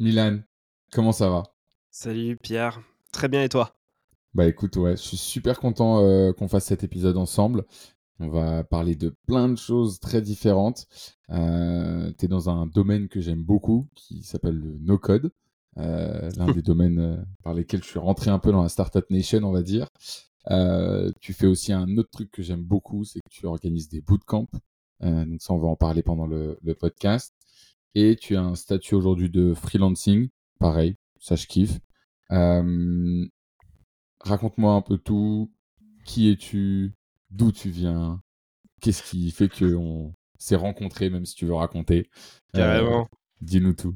Milan, comment ça va? Salut Pierre, très bien et toi? Bah écoute, ouais, je suis super content euh, qu'on fasse cet épisode ensemble. On va parler de plein de choses très différentes. Euh, tu es dans un domaine que j'aime beaucoup qui s'appelle le no-code. Euh, l'un des domaines euh, par lesquels je suis rentré un peu dans la Startup Nation, on va dire. Tu fais aussi un autre truc que j'aime beaucoup, c'est que tu organises des bootcamps. Donc ça, on va en parler pendant le, le podcast. Et tu as un statut aujourd'hui de freelancing. Pareil, ça je kiffe. Euh, Raconte-moi un peu tout. Qui es-tu? D'où tu viens? Qu'est-ce qui fait qu'on s'est rencontrés, même si tu veux raconter? Carrément. Dis-nous tout.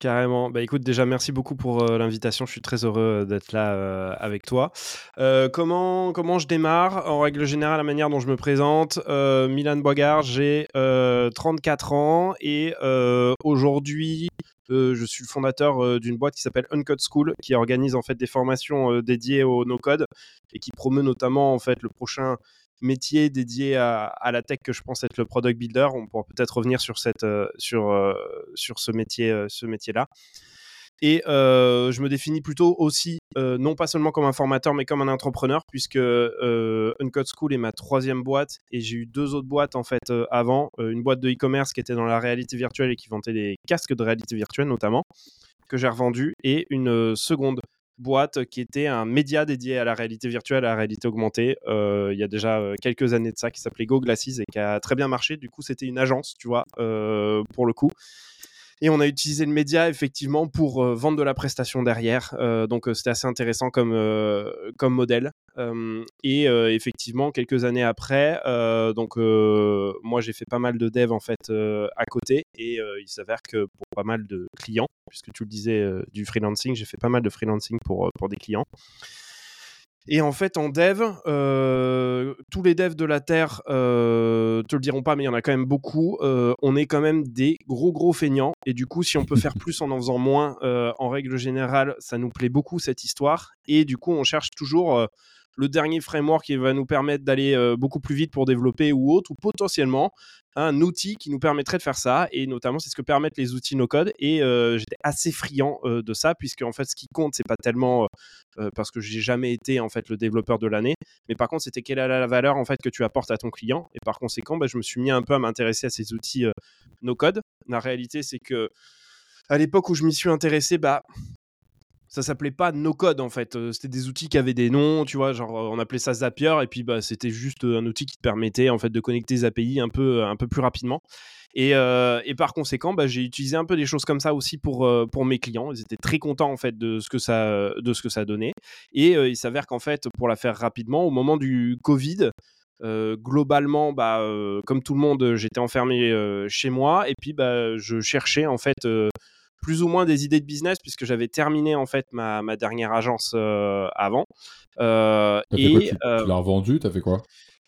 Carrément. Bah écoute, déjà merci beaucoup pour euh, l'invitation. Je suis très heureux euh, d'être là euh, avec toi. Comment comment je démarre? En règle générale, la manière dont je me présente, Milan Boigard, j'ai euh, 34 ans et aujourd'hui. je suis le fondateur d'une boîte qui s'appelle Uncode School, qui organise en fait des formations dédiées au no-code et qui promeut notamment en fait le prochain métier dédié à, la tech que je pense être le product builder. On pourra peut-être revenir sur cette euh, sur euh, sur ce euh, ce métier là. Et je me définis plutôt aussi, non pas seulement comme un formateur, mais comme un entrepreneur, puisque euh, Uncode School est ma troisième boîte et j'ai eu deux autres boîtes en fait avant. Une boîte de e-commerce qui était dans la réalité virtuelle et qui vendait des casques de réalité virtuelle notamment, que j'ai revendu, et une seconde boîte qui était un média dédié à la réalité virtuelle, à la réalité augmentée, euh, il y a déjà euh, quelques années de ça, qui s'appelait Go Glasses et qui a très bien marché. Du coup, c'était une agence, tu vois, euh, pour le coup. Et on a utilisé le média effectivement pour euh, vendre de la prestation derrière. Euh, donc euh, c'était assez intéressant comme, comme modèle. Et effectivement, quelques années après, donc moi j'ai fait pas mal de dev en fait à côté. Et il s'avère que pour pas mal de clients, puisque tu le disais du freelancing, j'ai fait pas mal de freelancing pour, pour des clients. Et en fait, en dev, euh, tous les devs de la Terre euh, te le diront pas, mais il y en a quand même beaucoup. euh, on est quand même des gros gros feignants. Et du coup, si on peut faire plus en en faisant moins, en règle générale, ça nous plaît beaucoup cette histoire. Et du coup, on cherche toujours le dernier framework qui va nous permettre d'aller euh, beaucoup plus vite pour développer ou autre, ou potentiellement un outil qui nous permettrait de faire ça. Et notamment, c'est ce que permettent les outils no-code. Et euh, j'étais assez friand euh, de ça, puisque en fait, ce qui compte, c'est pas tellement parce que j'ai jamais été en fait le développeur de l'année, mais par contre, c'était quelle est la valeur en fait que tu apportes à ton client. Et par conséquent, bah, je me suis mis un peu à m'intéresser à ces outils no-code. La réalité, c'est que à l'époque où je m'y suis intéressé, bah ça s'appelait pas no code en fait. Euh, C'était des outils qui avaient des noms, tu vois, genre euh, on appelait ça Zapier et puis bah c'était juste euh, un outil qui te permettait en fait de connecter les API un peu un peu plus rapidement. Et, euh, par conséquent, bah, j'ai utilisé un peu des choses comme ça aussi pour euh, pour mes clients. Ils étaient très contents en fait de ce que ça de ce que ça donnait. Et euh, il s'avère qu'en fait, pour la faire rapidement, au moment du Covid, euh, globalement, bah, euh, comme tout le monde, j'étais enfermé euh, chez moi et puis bah, je cherchais en fait euh, plus ou moins des idées de business puisque j'avais terminé en fait ma, ma dernière agence euh, avant. Euh, quoi et Tu, euh, tu l'as revendu T'as fait quoi?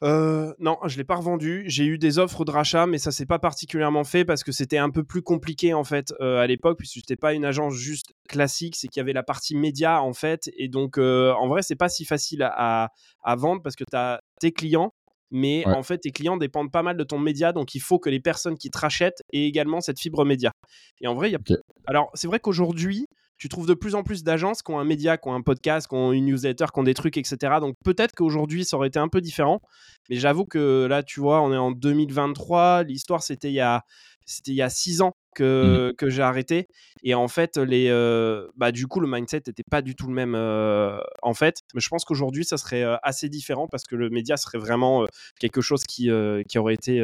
Euh, non, je l'ai pas revendu. J'ai eu des offres de rachat, mais ça s'est pas particulièrement fait parce que c'était un peu plus compliqué en fait euh, à l'époque, puisque c'était pas une agence juste classique, c'est qu'il y avait la partie média en fait, et donc euh, en vrai c'est pas si facile à, à, à vendre parce que tu as tes clients. Mais Ouais. en fait, tes clients dépendent pas mal de ton média, donc il faut que les personnes qui te rachètent aient également cette fibre média. Et en vrai, il y a... Ok. alors c'est vrai qu'aujourd'hui, tu trouves de plus en plus d'agences qui ont un média, qui ont un podcast, qui ont une newsletter, qui ont des trucs, etc. Donc peut-être qu'aujourd'hui, ça aurait été un peu différent. Mais j'avoue que là, tu vois, on est en 2023. L'histoire, c'était il y a, c'était il y a six ans que, que j'ai arrêté. Et en fait, les, euh, bah, du coup, le mindset n'était pas du tout le même. euh, en fait, mais je pense qu'aujourd'hui, ça serait euh, assez différent parce que le média serait vraiment quelque chose qui, qui aurait été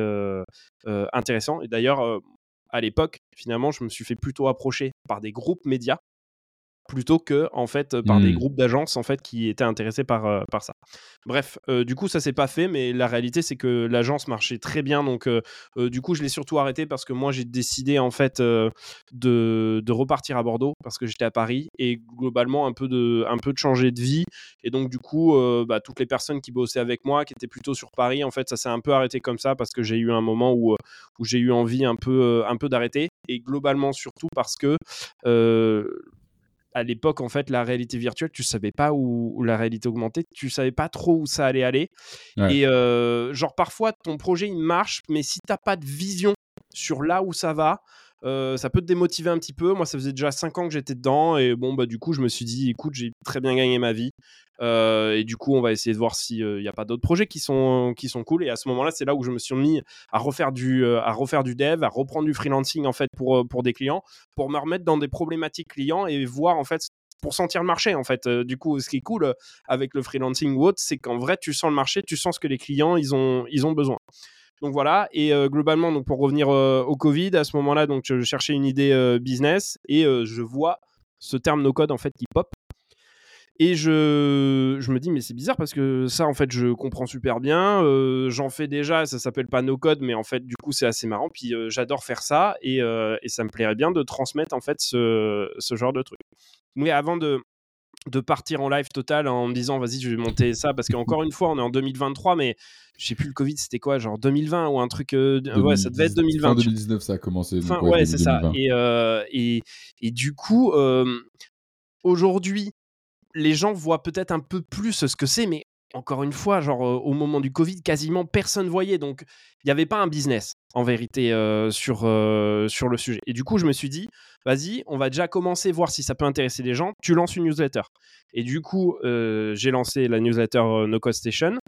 intéressant. Et d'ailleurs, à l'époque, finalement, je me suis fait plutôt approcher par des groupes médias plutôt que en fait par des Hmm. groupes d'agences en fait qui étaient intéressés par, euh, par ça. Bref, euh, du coup ça s'est pas fait, mais la réalité c'est que l'agence marchait très bien, donc euh, euh, du coup je l'ai surtout arrêté parce que moi j'ai décidé en fait euh, de, de repartir à Bordeaux parce que j'étais à Paris et globalement un peu de un peu de changer de vie et donc du coup euh, bah, toutes les personnes qui bossaient avec moi qui étaient plutôt sur Paris en fait ça s'est un peu arrêté comme ça parce que j'ai eu un moment où, euh, où j'ai eu envie un peu euh, un peu d'arrêter et globalement surtout parce que euh, à l'époque, en fait, la réalité virtuelle, tu savais pas où, où la réalité augmentée, tu savais pas trop où ça allait aller. Ouais. Et euh, genre, parfois, ton projet, il marche, mais si t'as pas de vision sur là où ça va, ça peut te démotiver un petit peu. Moi, ça faisait déjà 5 ans que j'étais dedans et bon, bah, du coup, je me suis dit, écoute, j'ai très bien gagné ma vie. et du coup, on va essayer de voir s'il n'y a pas d'autres projets qui sont, qui sont cool. Et à ce moment-là, c'est là où je me suis mis à refaire du, à refaire du dev, à reprendre du freelancing en fait pour, pour des clients, pour me remettre dans des problématiques clients et voir en fait pour sentir le marché en fait. du coup, ce qui est cool avec le freelancing ou autre, c'est qu'en vrai, tu sens le marché, tu sens ce que les clients ils ont, ils ont besoin. Donc voilà, et globalement, donc pour revenir au Covid, à ce moment-là, donc je cherchais une idée business et je vois ce terme no code en fait qui pop. Et je, je me dis, mais c'est bizarre parce que ça, en fait, je comprends super bien. J'en fais déjà, ça s'appelle pas no code, mais en fait, du coup, c'est assez marrant. Puis j'adore faire ça et, et, ça me plairait bien de transmettre en fait ce, ce genre de truc. Mais avant de, de partir en live total en me disant vas-y je vais monter ça parce qu'encore une fois on est en 2023 mais je sais plus le Covid c'était quoi genre 2020 ou un truc euh, ouais ça devait être 2020 fin 2019 ça a commencé ouais, c'est ça. et, euh, et, et, du coup euh, aujourd'hui les gens voient peut-être un peu plus ce que c'est mais encore une fois genre au moment du Covid quasiment personne voyait donc il n'y avait pas un business en vérité sur, sur le sujet et du coup je me suis dit vas-y, on va déjà commencer, voir si ça peut intéresser les gens. Tu lances une newsletter. Et du coup, euh, j'ai lancé la newsletter euh, No Code Station,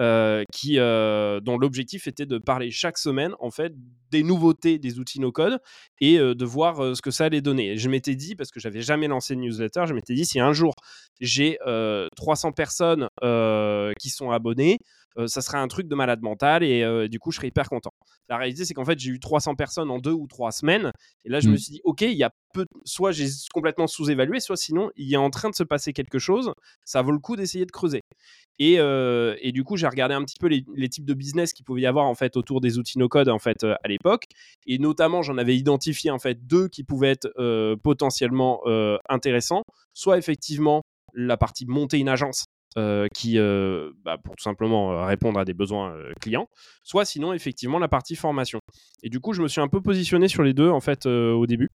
euh, qui, dont l'objectif était de parler chaque semaine, en fait, des nouveautés des outils No Code et de voir ce que ça allait donner. je m'étais dit, parce que j'avais jamais lancé une newsletter, je m'étais dit, si un jour j'ai 300 personnes qui sont abonnées, ça serait un truc de malade mental et du coup je serais hyper content. La c'est qu'en fait j'ai eu 300 personnes en deux ou trois semaines. Et là je me mmh. suis dit ok il y a peu soit j'ai complètement sous-évalué soit sinon il est en train de se passer quelque chose. Ça vaut le coup d'essayer de creuser. Et, et, du coup j'ai regardé un petit peu les, types de business qu'il pouvait y avoir en fait autour des outils no code en fait à l'époque. Et notamment j'en avais identifié en fait deux qui pouvaient être potentiellement intéressants. Soit effectivement la partie monter une agence euh, qui, euh, bah, pour tout simplement euh, répondre à des besoins clients, soit sinon effectivement la partie formation. Et du coup, je me suis un peu positionné sur les deux en fait au début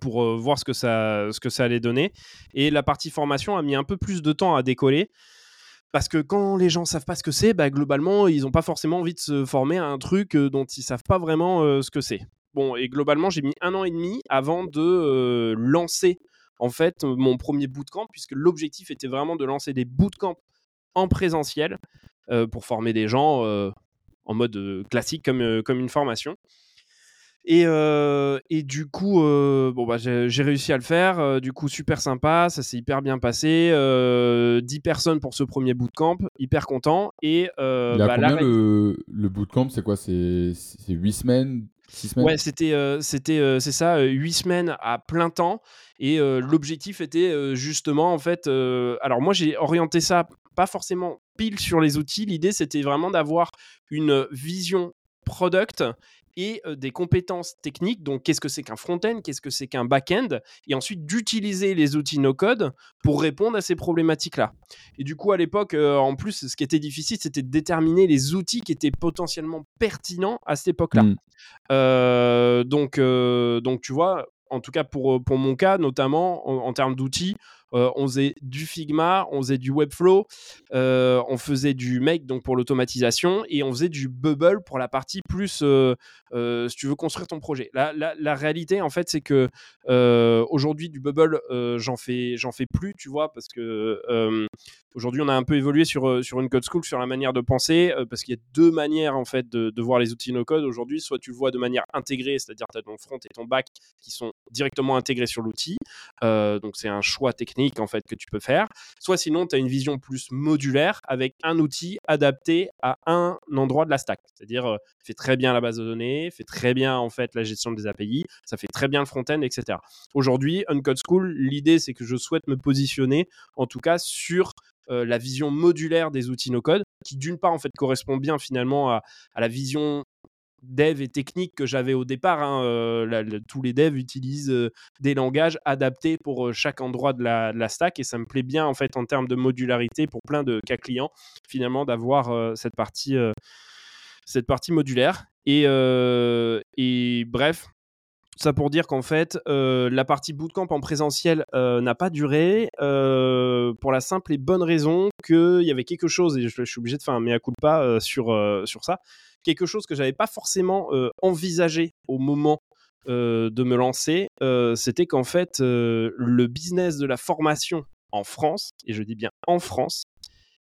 pour voir ce que, ça, ce que ça allait donner. Et la partie formation a mis un peu plus de temps à décoller. Parce que quand les gens savent pas ce que c'est, bah, globalement, ils n'ont pas forcément envie de se former à un truc dont ils savent pas vraiment ce que c'est. Bon, et globalement, j'ai mis un an et demi avant de lancer en fait mon premier bootcamp, puisque l'objectif était vraiment de lancer des bootcamps en présentiel euh, pour former des gens euh, en mode euh, classique comme, comme une formation. Et, et, du coup, bon, bah, j'ai réussi à le faire. du coup, super sympa, ça s'est hyper bien passé. 10 personnes pour ce premier bootcamp, hyper content. Et, bah, combien le, le bootcamp C'est quoi C'est 8 semaines Ouais, c'était, c'était, c'est ça, 8 semaines à plein temps. Et l'objectif était justement, en fait, alors moi j'ai orienté ça pas forcément pile sur les outils. L'idée c'était vraiment d'avoir une vision product et des compétences techniques. Donc, qu'est-ce que c'est qu'un front-end, qu'est-ce que c'est qu'un back-end, et ensuite d'utiliser les outils no-code pour répondre à ces problématiques-là. Et du coup, à l'époque, en plus, ce qui était difficile, c'était de déterminer les outils qui étaient potentiellement pertinents à cette époque-là. Mmh. donc, donc, tu vois, en tout cas pour, pour mon cas, notamment en termes d'outils, euh, on faisait du Figma, on faisait du Webflow, euh, on faisait du Make donc pour l'automatisation et on faisait du Bubble pour la partie plus euh, si tu veux construire ton projet. La, la, réalité en fait c'est que aujourd'hui du Bubble j'en fais j'en fais plus tu vois parce que aujourd'hui on a un peu évolué sur sur une code school sur la manière de penser parce qu'il y a deux manières en fait de, voir les outils no code aujourd'hui soit tu le vois de manière intégrée c'est-à-dire tu as ton front et ton back qui sont directement intégrés sur l'outil donc c'est un choix technique en fait que tu peux faire. Soit sinon, tu as une vision plus modulaire avec un outil adapté à un endroit de la stack. C'est-à-dire, euh, fait très bien la base de données, fait très bien en fait la gestion des API, ça fait très bien le front-end, etc. Aujourd'hui, Uncode School, l'idée c'est que je souhaite me positionner en tout cas sur euh, la vision modulaire des outils no-code, qui d'une part en fait correspond bien finalement à, à la vision dev et technique que j'avais au départ. Hein, euh, tous les devs utilisent euh, des langages adaptés pour euh, chaque endroit de la, stack et ça me plaît bien en fait en termes de modularité pour plein de cas clients finalement d'avoir cette partie cette partie modulaire et, et bref ça pour dire qu'en fait, la partie bootcamp en présentiel n'a pas duré pour la simple et bonne raison qu'il y avait quelque chose, et je, suis obligé de faire un mea culpa sur, sur ça, quelque chose que j'avais pas forcément envisagé au moment de me lancer, c'était qu'en fait, le business de la formation en France, et je dis bien en France,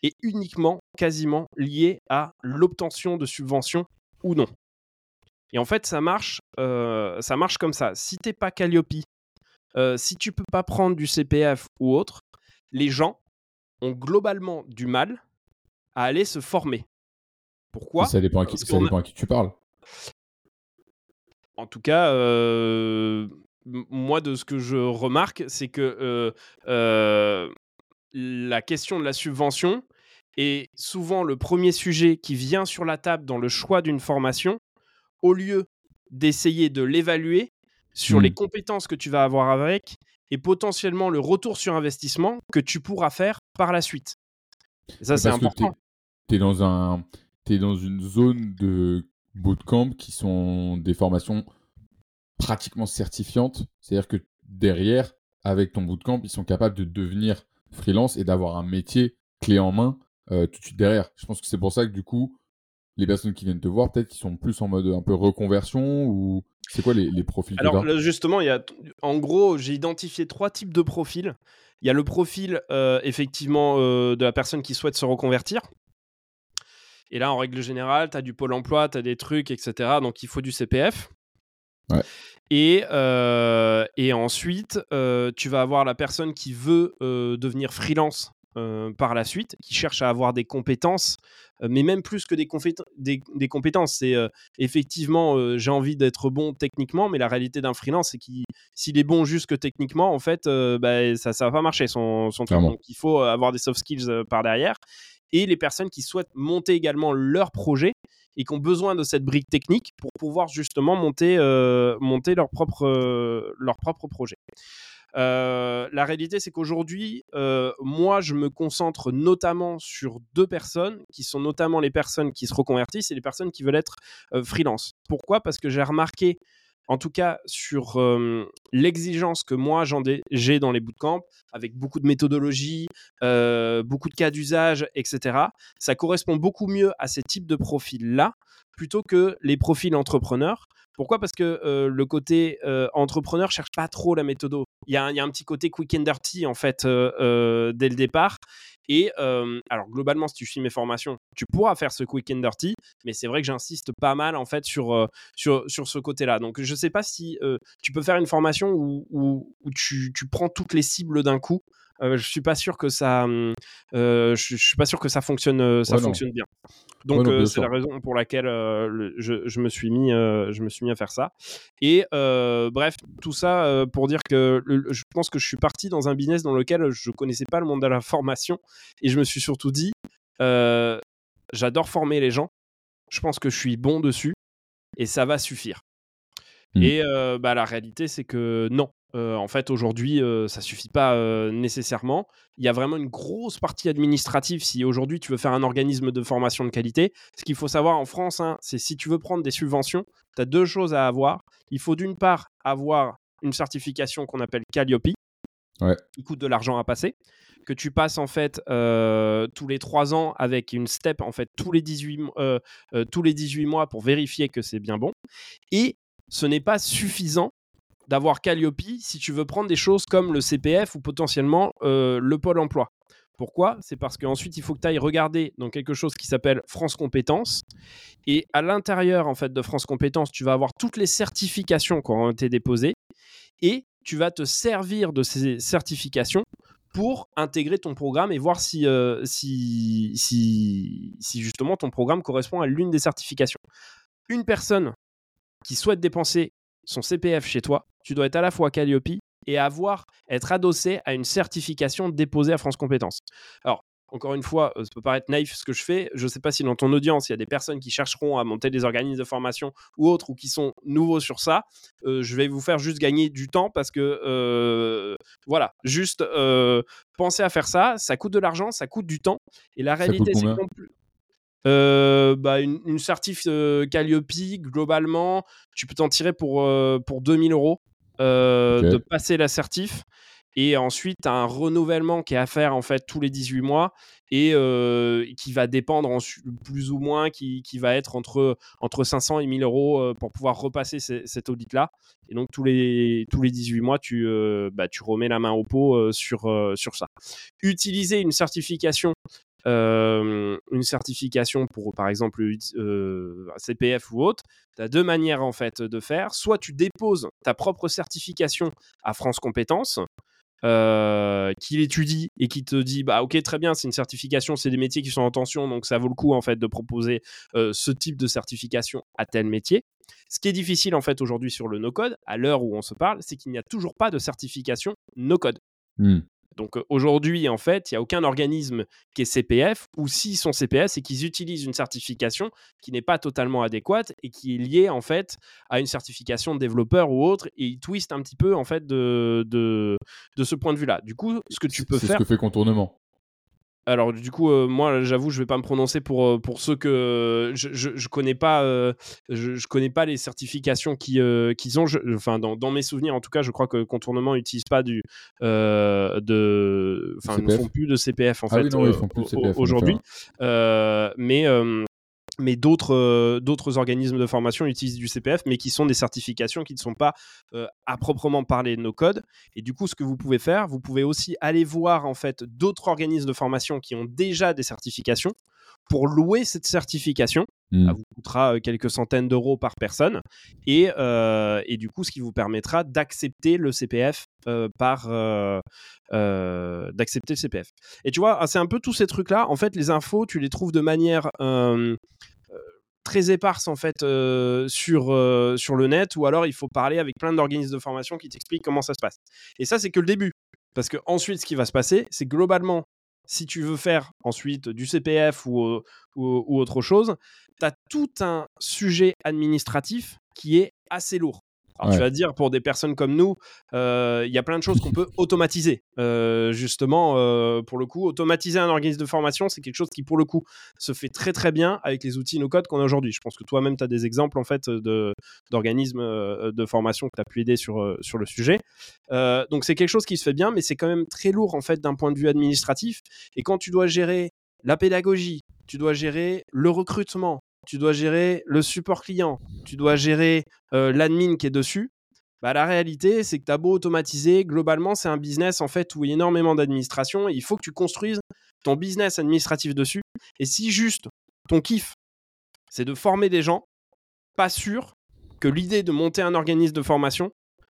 est uniquement, quasiment lié à l'obtention de subventions ou non. Et en fait, ça marche, ça marche comme ça. Si t'es pas Calliope, si tu peux pas prendre du CPF ou autre, les gens ont globalement du mal à aller se former. Pourquoi? Ça dépend à qui, ça dépend à qui tu parles. En tout cas, moi, de ce que je remarque, c'est que la question de la subvention est souvent le premier sujet qui vient sur la table dans le choix d'une formation, au lieu d'essayer de l'évaluer sur les mmh. compétences que tu vas avoir avec et potentiellement le retour sur investissement que tu pourras faire par la suite. ça, c'est important. Tu es, dans un, es dans une zone de bootcamp qui sont des formations pratiquement certifiantes. C'est-à-dire que derrière, avec ton bootcamp, ils sont capables de devenir freelance et d'avoir un métier clé en main euh, tout de suite derrière. Je pense que c'est pour ça que du coup, les personnes qui viennent te voir, peut-être qu'ils sont plus en mode un peu reconversion ou c'est quoi les, profils Alors justement, il y a, en gros, j'ai identifié trois types de profils. Il y a le profil euh, effectivement euh, de la personne qui souhaite se reconvertir. Et là, en règle générale, tu as du pôle emploi, tu as des trucs, etc. Donc il faut du CPF. Et, euh, et ensuite, tu vas avoir la personne qui veut devenir freelance par la suite, qui cherche à avoir des compétences mais même plus que des, des, compétences. C'est effectivement, j'ai envie d'être bon techniquement, mais la réalité d'un freelance, c'est qu'il s'il est bon juste que techniquement, en fait, bah, ça ne va pas marcher son, son truc. Donc, il faut avoir des soft skills par derrière. Et les personnes qui souhaitent monter également leur projet et qui ont besoin de cette brique technique pour pouvoir justement monter, monter leur, propre, leur propre projet. Euh, la réalité, c'est qu'aujourd'hui, euh, moi, je me concentre notamment sur deux personnes, qui sont notamment les personnes qui se reconvertissent et les personnes qui veulent être euh, freelance. Pourquoi? Parce que j'ai remarqué, en tout cas sur l'exigence que moi j'ai dans les bootcamps, avec beaucoup de méthodologie, beaucoup de cas d'usage, etc., ça correspond beaucoup mieux à ces types de profils-là plutôt que les profils entrepreneurs. Pourquoi? Parce que le côté entrepreneur cherche pas trop la méthode. Il y, a un petit côté quick and dirty en fait dès le départ. Et alors globalement, si tu suis mes formations, tu pourras faire ce quick and dirty, mais c'est vrai que j'insiste pas mal en fait sur, sur, sur ce côté-là. Donc je sais pas si tu peux faire une formation où, où, tu, tu, prends toutes les cibles d'un coup. Je suis pas sûr que ça, je, suis pas sûr que ça fonctionne, ça fonctionne bien. Donc c'est la raison pour laquelle je, je, me suis mis, je me suis mis à faire ça. Et bref, tout ça pour dire que je pense que je suis parti dans un business dans lequel je connaissais pas le monde de la formation et je me suis surtout dit, j'adore former les gens. Je pense que je suis bon dessus et ça va suffire. Mmh. Et bah, la réalité, c'est que non. En fait, aujourd'hui, ça suffit pas nécessairement. Il y a vraiment une grosse partie administrative si aujourd'hui tu veux faire un organisme de formation de qualité. Ce qu'il faut savoir en France, hein, c'est si tu veux prendre des subventions, tu as deux choses à avoir. Il faut d'une part avoir une certification qu'on appelle Calliope, qui coûte de l'argent à passer que tu passes en fait tous les trois ans avec une step en fait tous les 18, tous les 18 mois pour vérifier que c'est bien bon. Et ce n'est pas suffisant d'avoir Calliope si tu veux prendre des choses comme le CPF ou potentiellement le pôle emploi. Pourquoi? C'est parce qu'ensuite, il faut que tu ailles regarder dans quelque chose qui s'appelle France Compétences. Et à l'intérieur en fait, de France Compétences, tu vas avoir toutes les certifications qui ont été déposées. Et tu vas te servir de ces certifications pour intégrer ton programme et voir si, si, si, si justement ton programme correspond à l'une des certifications. Une personne qui souhaite dépenser son CPF chez toi, tu dois être à la fois Calliope et avoir, être adossé à une certification déposée à France Compétences. Alors, encore une fois, ça peut paraître naïf ce que je fais. Je ne sais pas si dans ton audience, il y a des personnes qui chercheront à monter des organismes de formation ou autres ou qui sont nouveaux sur ça. je vais vous faire juste gagner du temps parce que, voilà, juste pensez à faire ça. Ça coûte de l'argent, ça coûte du temps. Et la réalité, c'est euh, bah, une, une, certif euh, Calliope, globalement, tu peux t'en tirer pour, euh, pour 2000 euros de passer la certif. Et ensuite, un renouvellement qui est à faire en fait tous les 18 mois et qui va dépendre en, plus ou moins, qui, qui, va être entre, entre 500 et 1000 euros pour pouvoir repasser cet audit-là. Et donc, tous les, tous les 18 mois, tu, bah, tu remets la main au pot sur, sur ça. Utiliser une certification une certification pour, par exemple, CPF ou autre, tu as deux manières en fait de faire. Soit tu déposes ta propre certification à France Compétences, euh, qui l'étudie et qui te dit bah ok très bien c'est une certification c'est des métiers qui sont en tension donc ça vaut le coup en fait de proposer ce type de certification à tel métier ce qui est difficile en fait aujourd'hui sur le no code à l'heure où on se parle c'est qu'il n'y a toujours pas de certification no code mmh. Donc aujourd'hui, en fait, il n'y a aucun organisme qui est CPF, ou s'ils sont CPF, c'est qu'ils utilisent une certification qui n'est pas totalement adéquate et qui est liée en fait à une certification de développeur ou autre, et ils twistent un petit peu en fait de, de, de ce point de vue-là. Du coup, ce que tu peux faire... C'est ce que fait contournement. Alors du coup, euh, moi, j'avoue, je vais pas me prononcer pour, euh, pour ceux que je, je, connais pas, euh, je, connais pas les certifications qu'ils ont. Enfin, dans, dans, mes souvenirs, en tout cas, je crois que Contournement n'utilise pas du de, enfin, ne font plus de CPF en ah fait aujourd'hui. mais mais d'autres euh, d'autres organismes de formation utilisent du CPF, mais qui sont des certifications qui ne sont pas euh, à proprement parler nos codes. Et du coup, ce que vous pouvez faire, vous pouvez aussi aller voir en fait d'autres organismes de formation qui ont déjà des certifications pour louer cette certification. Ça mmh. vous coûtera euh, quelques centaines d'euros par personne. Et, et, du coup, ce qui vous permettra d'accepter le CPF par. d'accepter le CPF. Et tu vois, c'est un peu tous ces trucs-là. En fait, les infos, tu les trouves de manière très éparse en fait sur, sur le net ou alors il faut parler avec plein d'organismes de formation qui t'expliquent comment ça se passe. Et ça, c'est que le début. Parce que ensuite, ce qui va se passer, c'est globalement, si tu veux faire ensuite du CPF ou, ou, autre chose, tu as tout un sujet administratif qui est assez lourd. Alors tu vas dire, pour des personnes comme nous, euh, il y a plein de choses qu'on peut automatiser. Euh, justement, euh, pour le coup, automatiser un organisme de formation, c'est quelque chose qui, pour le coup, se fait très très bien avec les outils no-code qu'on a aujourd'hui. Je pense que toi-même, tu as des exemples en fait d'organismes de, formation que tu as pu aider sur, sur le sujet. donc c'est quelque chose qui se fait bien, mais c'est quand même très lourd en fait d'un point de vue administratif. Et quand tu dois gérer la pédagogie, tu dois gérer le recrutement, tu dois gérer le support client, tu dois gérer l'admin qui est dessus. Bah, la réalité, c'est que tu as beau automatiser, globalement, c'est un business en fait où il y a énormément d'administration il faut que tu construises ton business administratif dessus. Et si juste ton kiff, c'est de former des gens, pas sûr que l'idée de monter un organisme de formation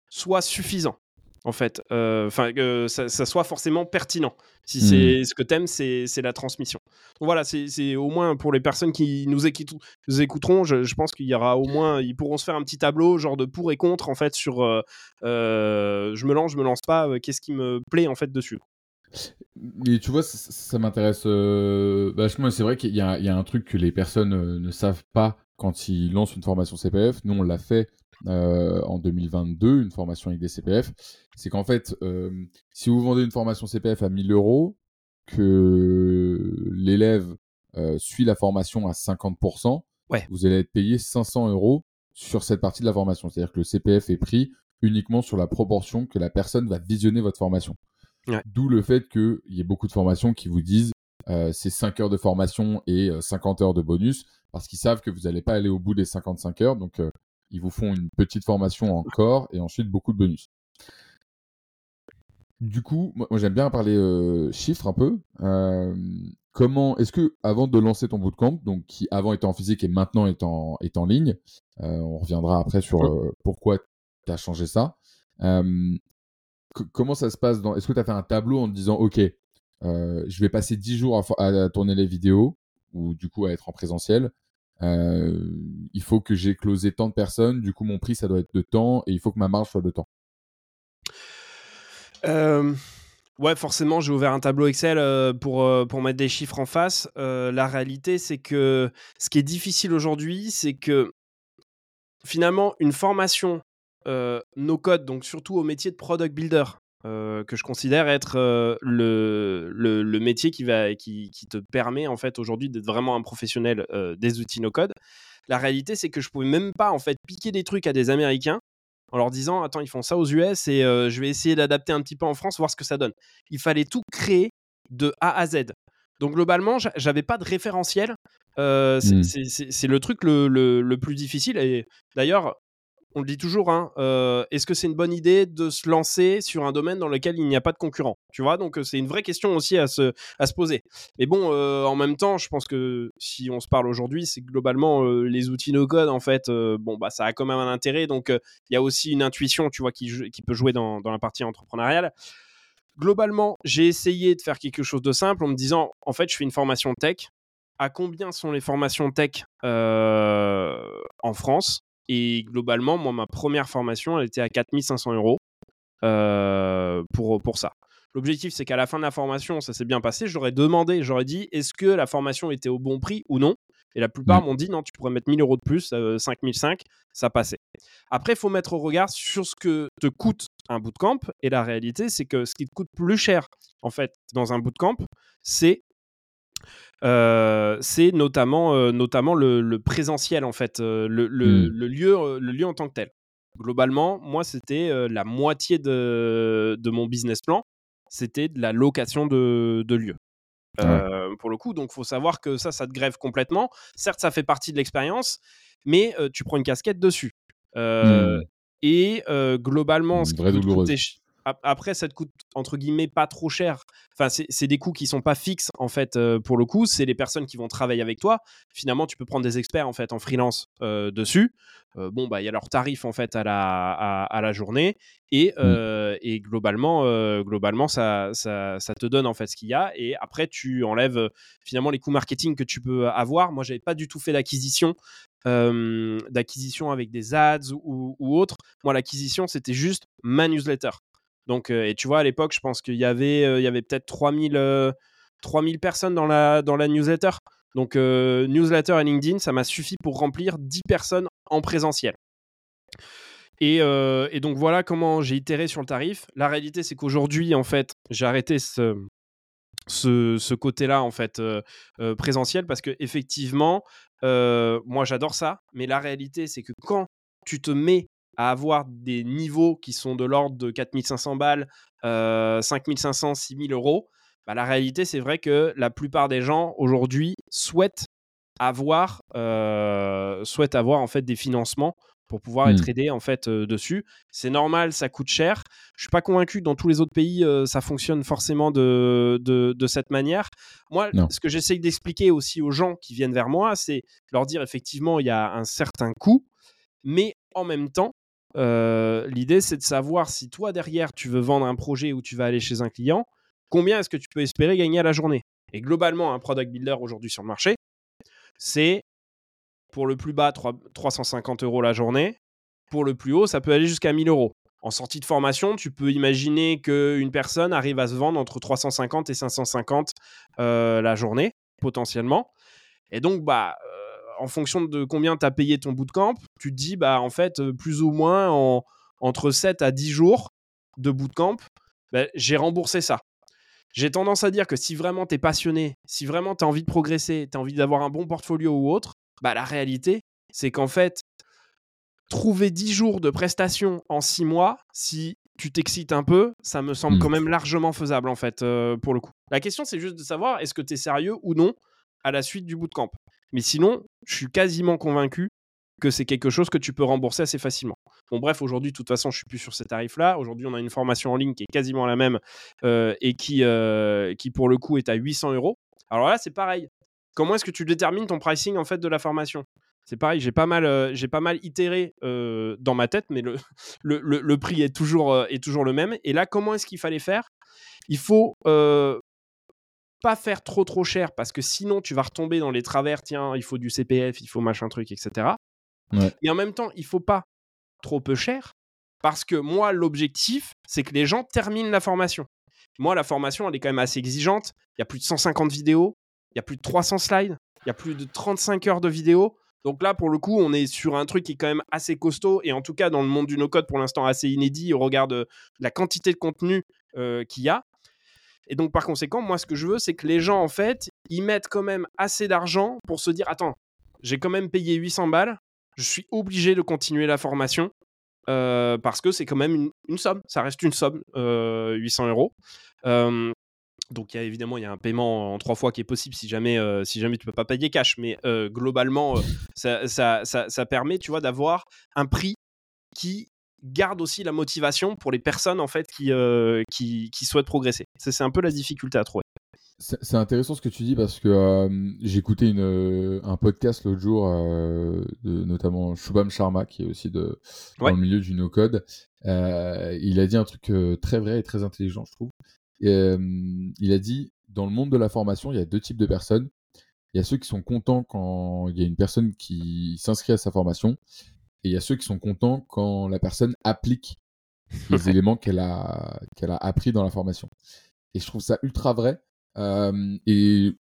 soit suffisant en fait, euh, enfin que ça, soit forcément pertinent. Si mmh. c'est ce que t'aimes, c'est la transmission. Donc voilà, c'est au moins pour les personnes qui nous, écouteront, je, pense qu'il y aura au moins, ils pourront se faire un petit tableau genre de pour et contre en fait sur, euh, euh, je me lance, je me lance pas, qu'est-ce qui me plaît en fait dessus. Mais tu vois, ça, m'intéresse vachement. C'est vrai qu'il y, y, a un truc que les personnes ne savent pas quand ils lancent une formation CPF. Nous, on l'a fait euh, en 2022, une formation avec des CPF, c'est qu'en fait, euh, si vous vendez une formation CPF à 1000 euros, que l'élève euh, suit la formation à 50%, vous allez être payé 500 euros sur cette partie de la formation. C'est-à-dire que le CPF est pris uniquement sur la proportion que la personne va visionner votre formation. D'où le fait qu'il y ait beaucoup de formations qui vous disent c'est 5 heures de formation et 50 heures de bonus parce qu'ils savent que vous n'allez pas aller au bout des 55 heures. Donc, ils vous font une petite formation encore et ensuite beaucoup de bonus. Du coup, moi, j'aime bien parler euh, chiffres un peu. Euh, comment est-ce que avant de lancer ton bootcamp, donc qui avant était en physique et maintenant est en, est en ligne, euh, on reviendra après sur pourquoi tu as changé ça. comment ça se passe dans Est-ce que tu as fait un tableau en te disant OK, je vais passer 10 jours à, tourner les vidéos ou du coup à être en présentiel il faut que j'ai closé tant de personnes, du coup mon prix ça doit être de temps et il faut que ma marge soit de temps. Euh, ouais, forcément, j'ai ouvert un tableau Excel euh, pour, pour mettre des chiffres en face. la réalité, c'est que ce qui est difficile aujourd'hui, c'est que finalement, une formation no code, donc surtout au métier de product builder, euh, que je considère être euh, le, le, métier qui, va, qui, qui, te permet en fait aujourd'hui d'être vraiment un professionnel euh, des outils no code. La réalité, c'est que je pouvais même pas en fait piquer des trucs à des Américains en leur disant attends ils font ça aux US et je vais essayer d'adapter un petit peu en France voir ce que ça donne. Il fallait tout créer de A à Z. Donc globalement j'avais pas de référentiel. Mmh. C'est le truc le, le, plus difficile et d'ailleurs on le dit toujours, hein, euh, est-ce que c'est une bonne idée de se lancer sur un domaine dans lequel il n'y a pas de concurrent? Tu vois, donc euh, c'est une vraie question aussi à se, poser. Mais bon, euh, en même temps, je pense que si on se parle aujourd'hui, c'est globalement les outils no-code, en fait, bon, bah, ça a quand même un intérêt. Donc, il y a aussi une intuition, tu vois, qui, peut jouer dans, dans la partie entrepreneuriale. Globalement, j'ai essayé de faire quelque chose de simple en me disant, en fait, je fais une formation tech. À combien sont les formations tech en France? Et globalement, moi, ma première formation, elle était à 4500 euros euh, pour, pour ça. L'objectif, c'est qu'à la fin de la formation, ça s'est bien passé. J'aurais demandé, j'aurais dit, est-ce que la formation était au bon prix ou non? Et la plupart mmh. m'ont dit, non, tu pourrais mettre 1000 euros de plus, 5005, euh, ça passait. Après, il faut mettre au regard sur ce que te coûte un bootcamp. Et la réalité, c'est que ce qui te coûte plus cher, en fait, dans un bootcamp, c'est euh, c'est notamment, euh, notamment le, présentiel, en fait, euh, le, le, lieu, le lieu en tant que tel. Globalement, moi, c'était la moitié de, de, mon business plan, c'était de la location de, de lieux. pour le coup, donc il faut savoir que ça, ça te grève complètement. Certes, ça fait partie de l'expérience, mais tu prends une casquette dessus. Mmh. Et globalement, ce qui après, ça te coûte entre guillemets pas trop cher. Enfin, c'est des coûts qui sont pas fixes en fait euh, pour le coup. C'est les personnes qui vont travailler avec toi. Finalement, tu peux prendre des experts en fait en freelance euh, dessus. Euh, bon, bah il y a leur tarif en fait à la, à, la journée et, mmh. et globalement, globalement ça, ça, ça, te donne en fait ce qu'il y a. Et après, tu enlèves finalement les coûts marketing que tu peux avoir. Moi, j'avais pas du tout fait d'acquisition. d'acquisition avec des ads ou, ou autre. Moi, l'acquisition, c'était juste ma newsletter. Donc, euh, et tu vois, à l'époque, je pense qu'il y avait, euh, il y avait peut-être 3000, 3000 euh, personnes dans la, dans la newsletter. Donc, newsletter et LinkedIn, ça m'a suffi pour remplir 10 personnes en présentiel. Et, donc voilà comment j'ai itéré sur le tarif. La réalité, c'est qu'aujourd'hui, en fait, j'ai arrêté ce, ce, ce côté-là, en fait, présentiel, parce que effectivement, moi, j'adore ça. Mais la réalité, c'est que quand tu te mets à avoir des niveaux qui sont de l'ordre de 4500 balles, euh, 5500, 6000 euros, bah, la réalité, c'est vrai que la plupart des gens aujourd'hui souhaitent avoir, euh, souhaitent avoir en fait des financements pour pouvoir être mmh. aidés en fait euh, dessus. C'est normal, ça coûte cher. Je suis pas convaincu que dans tous les autres pays euh, ça fonctionne forcément de, de, cette manière. Moi, ce que j'essaye d'expliquer aussi aux gens qui viennent vers moi, c'est leur dire effectivement il y a un certain coût, mais en même temps, L'idée, c'est de savoir si toi, derrière, tu veux vendre un projet ou tu vas aller chez un client, combien est-ce que tu peux espérer gagner à la journée? Et globalement, un product builder aujourd'hui sur le marché, c'est pour le plus bas 350 euros la journée. Pour le plus haut, ça peut aller jusqu'à 1000 euros. En sortie de formation, tu peux imaginer qu'une personne arrive à se vendre entre 350 et 550 la journée, potentiellement. Et donc, bah, en fonction de combien tu as payé ton bootcamp, tu te dis, bah, en fait, euh, plus ou moins en, entre 7 à 10 jours de bootcamp, bah, j'ai remboursé ça. J'ai tendance à dire que si vraiment tu es passionné, si vraiment tu as envie de progresser, tu as envie d'avoir un bon portfolio ou autre, bah, la réalité, c'est qu'en fait, trouver 10 jours de prestations en 6 mois, si tu t'excites un peu, ça me semble mmh. quand même largement faisable en fait, euh, pour le coup. La question, c'est juste de savoir est-ce que tu es sérieux ou non à la suite du bootcamp? Mais sinon, je suis quasiment convaincu que c'est quelque chose que tu peux rembourser assez facilement. Bon, bref, aujourd'hui, de toute façon, je suis plus sur ces tarifs-là. Aujourd'hui, on a une formation en ligne qui est quasiment la même euh, et qui, euh, qui, pour le coup, est à 800 euros. Alors là, c'est pareil. Comment est-ce que tu détermines ton pricing en fait de la formation? C'est pareil, j'ai pas mal, euh, j'ai pas mal itéré dans ma tête, mais le, le, le, prix est toujours, est toujours le même. Et là, comment est-ce qu'il fallait faire? Il faut pas faire trop trop cher parce que sinon tu vas retomber dans les travers, tiens, il faut du CPF, il faut machin truc, etc. Et en même temps, il faut pas trop peu cher parce que moi, l'objectif, c'est que les gens terminent la formation. Moi, la formation, elle est quand même assez exigeante. Il y a plus de 150 vidéos, il y a plus de 300 slides, il y a plus de 35 heures de vidéos. Donc là, pour le coup, on est sur un truc qui est quand même assez costaud et en tout cas dans le monde du no-code pour l'instant assez inédit au regard de la quantité de contenu euh, qu'il y a. Et donc, par conséquent, moi, ce que je veux, c'est que les gens, en fait, ils mettent quand même assez d'argent pour se dire Attends, j'ai quand même payé 800 balles, je suis obligé de continuer la formation. parce que c'est quand même une, somme, ça reste une somme, 800 euros. donc il y a évidemment il y a un paiement en trois fois qui est possible si jamais si jamais tu peux pas payer cash, mais globalement ça, ça, ça, permet tu vois d'avoir un prix qui garde aussi la motivation pour les personnes en fait qui, qui, qui souhaitent progresser. C'est un peu la difficulté à trouver. C'est intéressant ce que tu dis parce que euh, j'ai écouté euh, un podcast l'autre jour, euh, de, notamment Shubham Sharma, qui est aussi de, dans le milieu du no-code. il a dit un truc très vrai et très intelligent, je trouve. il a dit, dans le monde de la formation, il y a deux types de personnes. Il y a ceux qui sont contents quand il y a une personne qui s'inscrit à sa formation, et il y a ceux qui sont contents quand la personne applique les éléments qu'elle a, qu'elle a appris dans la formation. Et je trouve ça ultra vrai. Euh, et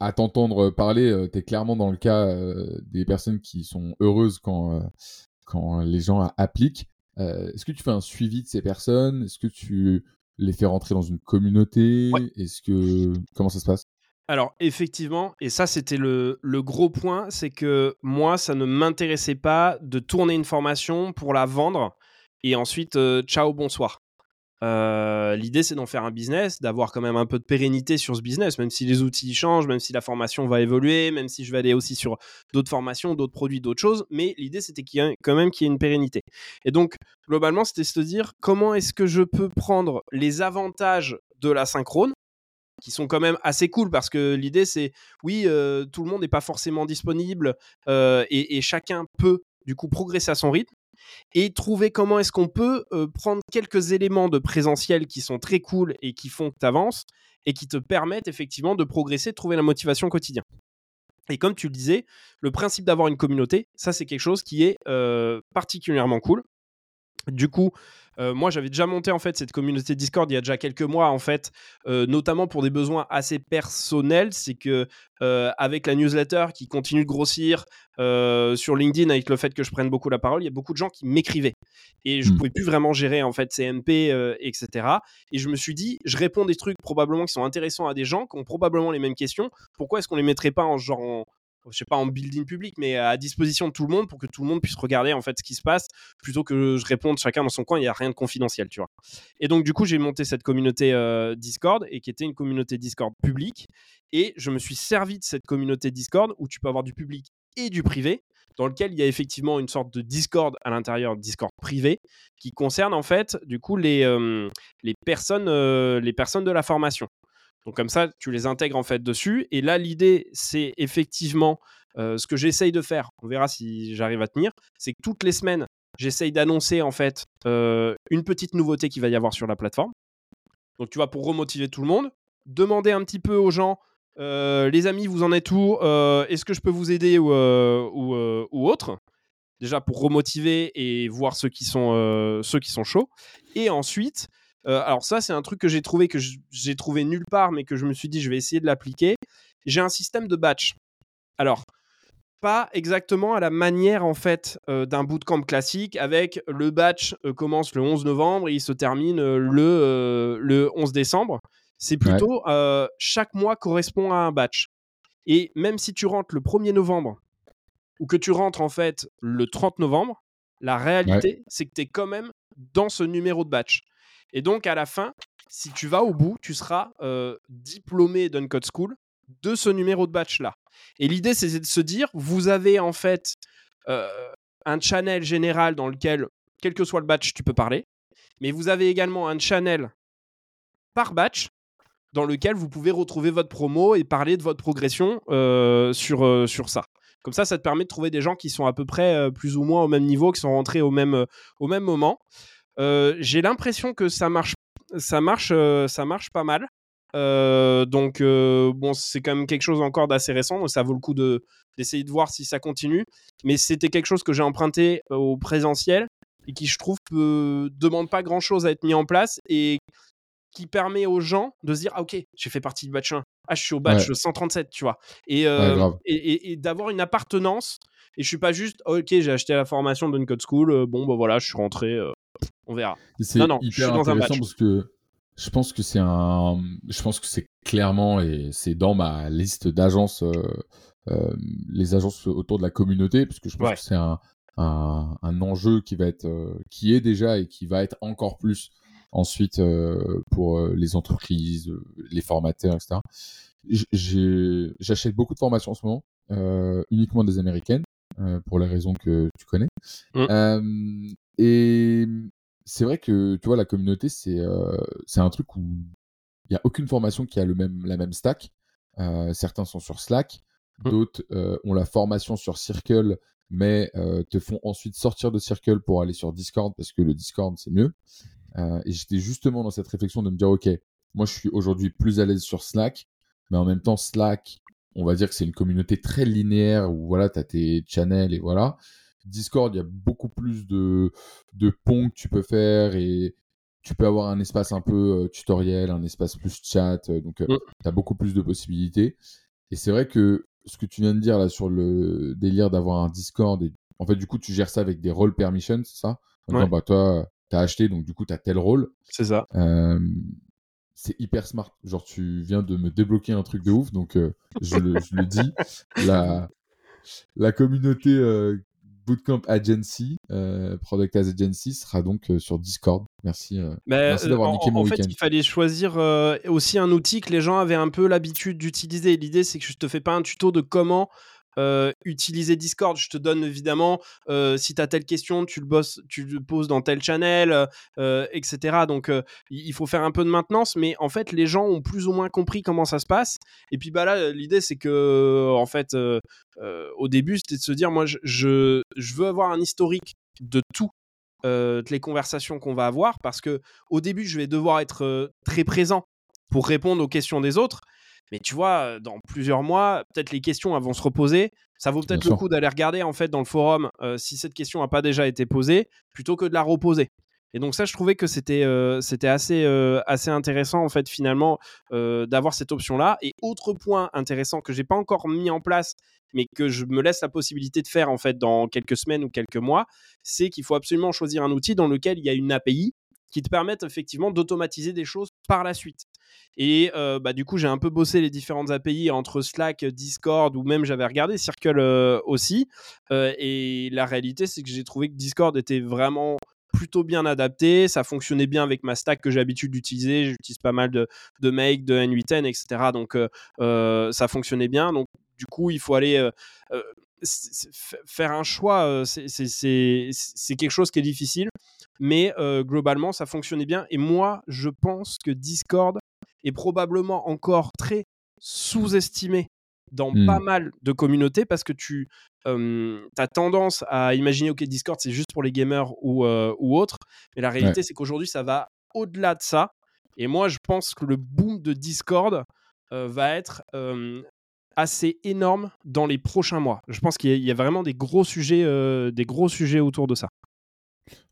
à t'entendre parler, euh, tu es clairement dans le cas euh, des personnes qui sont heureuses quand, quand les gens appliquent. Est-ce que tu fais un suivi de ces personnes? Est-ce que tu les fais rentrer dans une communauté? Est-ce que comment ça se passe? Alors effectivement, et ça c'était le, gros point, c'est que moi ça ne m'intéressait pas de tourner une formation pour la vendre et ensuite ciao bonsoir. Euh, l'idée, c'est d'en faire un business, d'avoir quand même un peu de pérennité sur ce business, même si les outils changent, même si la formation va évoluer, même si je vais aller aussi sur d'autres formations, d'autres produits, d'autres choses. Mais l'idée, c'était qu'il y quand même qu'il y ait une pérennité. Et donc, globalement, c'était se dire comment est-ce que je peux prendre les avantages de la synchrone qui sont quand même assez cool parce que l'idée c'est oui euh, tout le monde n'est pas forcément disponible euh, et, et, chacun peut du coup progresser à son rythme et trouver comment est-ce qu'on peut prendre quelques éléments de présentiel qui sont très cool et qui font que tu avances et qui te permettent effectivement de progresser, de trouver la motivation au quotidien. Et comme tu le disais, le principe d'avoir une communauté, ça c'est quelque chose qui est particulièrement cool. Du coup, euh, moi, j'avais déjà monté en fait cette communauté Discord il y a déjà quelques mois en fait, euh, notamment pour des besoins assez personnels. C'est que euh, avec la newsletter qui continue de grossir sur LinkedIn, avec le fait que je prenne beaucoup la parole, il y a beaucoup de gens qui m'écrivaient et je ne mmh. pouvais plus vraiment gérer en fait ces MP, etc. Et je me suis dit, je réponds des trucs probablement qui sont intéressants à des gens qui ont probablement les mêmes questions. Pourquoi est-ce qu'on les mettrait pas en genre en, je sais pas en building public, mais à disposition de tout le monde pour que tout le monde puisse regarder en fait ce qui se passe, plutôt que je réponde chacun dans son coin. Il n'y a rien de confidentiel, tu vois. Et donc du coup, j'ai monté cette communauté euh, Discord et qui était une communauté Discord publique. Et je me suis servi de cette communauté Discord où tu peux avoir du public et du privé, dans lequel il y a effectivement une sorte de Discord à l'intérieur, Discord privé, qui concerne en fait du coup les, euh, les, personnes, euh, les personnes de la formation. Donc comme ça, tu les intègres en fait dessus. Et là, l'idée, c'est effectivement euh, ce que j'essaye de faire. On verra si j'arrive à tenir. C'est que toutes les semaines, j'essaye d'annoncer en fait euh, une petite nouveauté qu'il va y avoir sur la plateforme. Donc tu vois, pour remotiver tout le monde, demander un petit peu aux gens, euh, les amis, vous en êtes où Est-ce que je peux vous aider ou, ou, ou autre? Déjà pour remotiver et voir ceux qui sont, ceux qui sont chauds. Et ensuite, euh, alors ça, c'est un truc que j'ai trouvé que j'ai trouvé nulle part, mais que je me suis dit je vais essayer de l'appliquer. J'ai un système de batch. Alors, pas exactement à la manière en fait euh, d'un bootcamp classique avec le batch euh, commence le 11 novembre et il se termine le, le 11 décembre. C'est plutôt chaque mois correspond à un batch. Et même si tu rentres le 1er novembre ou que tu rentres en fait le 30 novembre, la réalité c'est que tu es quand même dans ce numéro de batch. Et donc, à la fin, si tu vas au bout, tu seras euh, diplômé d'Uncode School de ce numéro de batch-là. Et l'idée, c'est de se dire, vous avez en fait un channel général dans lequel, quel que soit le batch, tu peux parler. Mais vous avez également un channel par batch dans lequel vous pouvez retrouver votre promo et parler de votre progression sur, ça. Comme ça, ça te permet de trouver des gens qui sont à peu près plus ou moins au même niveau, qui sont rentrés au même moment. Euh, j'ai l'impression que ça marche, ça marche, euh, ça marche pas mal. Euh, donc bon, c'est quand même quelque chose encore d'assez récent, donc ça vaut le coup de d'essayer de voir si ça continue. Mais c'était quelque chose que j'ai emprunté au présentiel et qui je trouve ne demande pas grand chose à être mis en place et qui permet aux gens de se dire ah ok j'ai fait partie du batch 1 ah je suis au batch 137 tu vois et, et, et, d'avoir une appartenance et je suis pas juste ok j'ai acheté la formation d'Uncode School bon bah voilà je suis rentré on verra. C'est hyper intéressant parce que je pense que c'est un, je pense que c'est clairement et c'est dans ma liste d'agences, euh, euh, les agences autour de la communauté, parce que je pense que c'est un, un, enjeu qui va être, qui est déjà et qui va être encore plus ensuite pour les entreprises, les formateurs, etc. J'achète beaucoup de formations en ce moment, uniquement des américaines, pour les raisons que tu connais. Mmh. et c'est vrai que tu vois la communauté c'est c'est un truc où il n'y a aucune formation qui a le même la même stack. certains sont sur Slack, mmh. d'autres ont la formation sur Circle mais te font ensuite sortir de Circle pour aller sur Discord parce que le Discord c'est mieux. et j'étais justement dans cette réflexion de me dire ok, moi je suis aujourd'hui plus à l'aise sur Slack, mais en même temps Slack, on va dire que c'est une communauté très linéaire où voilà, tu as tes channels et voilà. Discord, il y a beaucoup plus de, de ponts que tu peux faire et tu peux avoir un espace un peu tutoriel, un espace plus chat, donc mm. tu as beaucoup plus de possibilités. Et c'est vrai que ce que tu viens de dire là sur le délire d'avoir un Discord, et... en fait, du coup, tu gères ça avec des role permissions, c'est ça? Bah, toi, tu as acheté, donc du coup, tu as tel rôle. C'est ça. c'est hyper smart. Genre, tu viens de me débloquer un truc de ouf, donc je, le, je, le, dis. La, la communauté Bootcamp Agency, euh, Product as Agency, sera donc euh, sur Discord. Merci, euh, merci d'avoir niqué mon week-end. En fait, il fallait choisir aussi un outil que les gens avaient un peu l'habitude d'utiliser. L'idée, c'est que je te fais pas un tuto de comment euh, utiliser Discord. Je te donne évidemment, euh, si tu as telle question, tu le, poses dans tel channel, euh, etc. Donc il faut faire un peu de maintenance, mais en fait, les gens ont plus ou moins compris comment ça se passe. Et puis bah là, l'idée, c'est que, en fait, au début, c'était de se dire, moi, je, veux avoir un historique de tout toutes les conversations qu'on va avoir parce que au début je vais devoir être très présent pour répondre aux questions des autres mais tu vois, dans plusieurs mois, peut-être les questions vont se reposer. Ça vaut peut-être le coup d'aller regarder en fait dans le forum si cette question n'a pas déjà été posée, plutôt que de la reposer. Et donc ça, je trouvais que c'était c'était assez assez intéressant en fait finalement d'avoir cette option-là. Et autre point intéressant que j'ai pas encore mis en place, mais que je me laisse la possibilité de faire en fait dans quelques semaines ou quelques mois, c'est qu'il faut absolument choisir un outil dans lequel il y a une API qui te permettent effectivement d'automatiser des choses par la suite. Et euh, bah, du coup, j'ai un peu bossé les différentes API entre Slack, Discord ou même j'avais regardé Circle euh, aussi. Euh, et la réalité, c'est que j'ai trouvé que Discord était vraiment plutôt bien adapté. Ça fonctionnait bien avec ma stack que j'ai l'habitude d'utiliser. J'utilise pas mal de, de Make, de N8N, etc. Donc ça fonctionnait bien. Donc du coup, il faut aller faire un choix. C'est quelque chose qui est difficile mais globalement ça fonctionnait bien et moi je pense que Discord est probablement encore très sous-estimé dans mmh. pas mal de communautés parce que tu as tendance à imaginer ok Discord c'est juste pour les gamers ou, ou autres mais la réalité c'est qu'aujourd'hui ça va au-delà de ça et moi je pense que le boom de Discord va être assez énorme dans les prochains mois je pense qu'il y, a vraiment des gros sujets des gros sujets autour de ça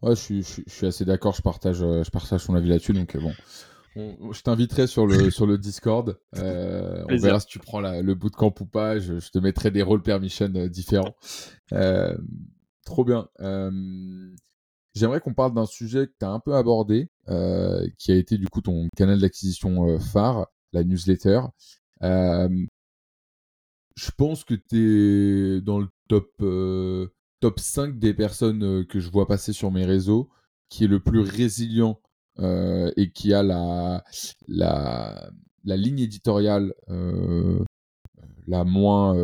Ouais, je suis, assez d'accord, je partage, euh, je partage ton avis là-dessus. Donc, euh, je t'inviterai sur le, sur le Discord. Euh, on verra si tu prends le bootcamp ou pas. Je, te mettrai des role permissions différents. trop bien. J'aimerais qu'on parle d'un sujet que tu as un peu abordé, qui a été du coup ton canal d'acquisition phare, la newsletter. je pense que tu es dans le top top 5 des personnes euh, que je vois passer sur mes réseaux qui est le plus résilient euh, et qui a la, la, ligne éditoriale euh, la moins,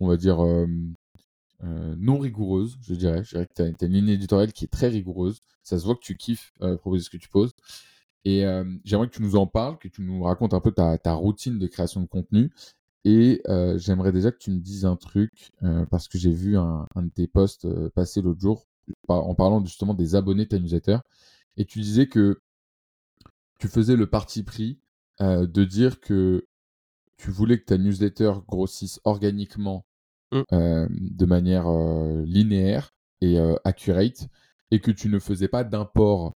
on va dire, non rigoureuse, je dirais. Je dirais que tu as, une ligne éditoriale qui est très rigoureuse. Ça se voit que tu kiffes proposer ce que tu poses. Et j'aimerais que tu nous en parles, que tu nous racontes un peu ta, ta routine de création de contenu et euh, j'aimerais déjà que tu me dises un truc, euh, parce que j'ai vu un, de tes posts euh, passer l'autre jour en parlant justement des abonnés de ta newsletter. Et tu disais que tu faisais le parti pris de dire que tu voulais que ta newsletter grossisse organiquement mmh. de manière linéaire et accurate et que tu ne faisais pas d'import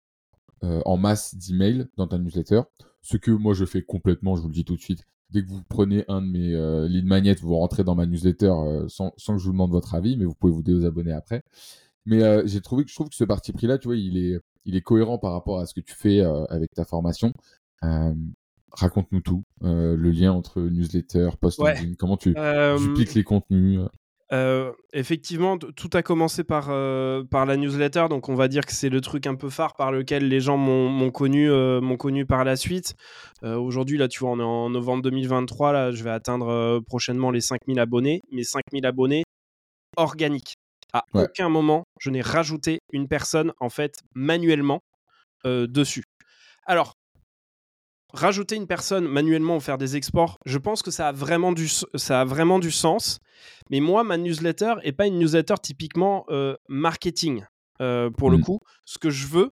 en masse d'emails dans ta newsletter. Ce que moi je fais complètement, je vous le dis tout de suite, dès que vous prenez un de mes lead magnets, vous rentrez dans ma newsletter euh, sans, que je vous demande votre avis, mais vous pouvez vous désabonner après. Mais j'ai trouvé que je trouve que ce parti pris là, tu vois, il est, il est cohérent par rapport à ce que tu fais avec ta formation. Raconte-nous tout, le lien entre newsletter, post comment tu dupliques les contenus. Euh, effectivement, tout a commencé par, euh, par la newsletter, donc on va dire que c'est le truc un peu phare par lequel les gens m'ont connu, euh, m'ont connu par la suite. Aujourd'hui, là, tu vois, on est en novembre 2023, là, je vais atteindre prochainement les 5000 abonnés, mais 5000 abonnés organiques. À aucun moment, je n'ai rajouté une personne, en fait, manuellement dessus. Alors, rajouter une personne manuellement ou faire des exports, je pense que ça a vraiment du, ça a vraiment du sens. Mais moi, ma newsletter n'est pas une newsletter typiquement euh, marketing. Euh, pour le mmh. coup, ce que je veux,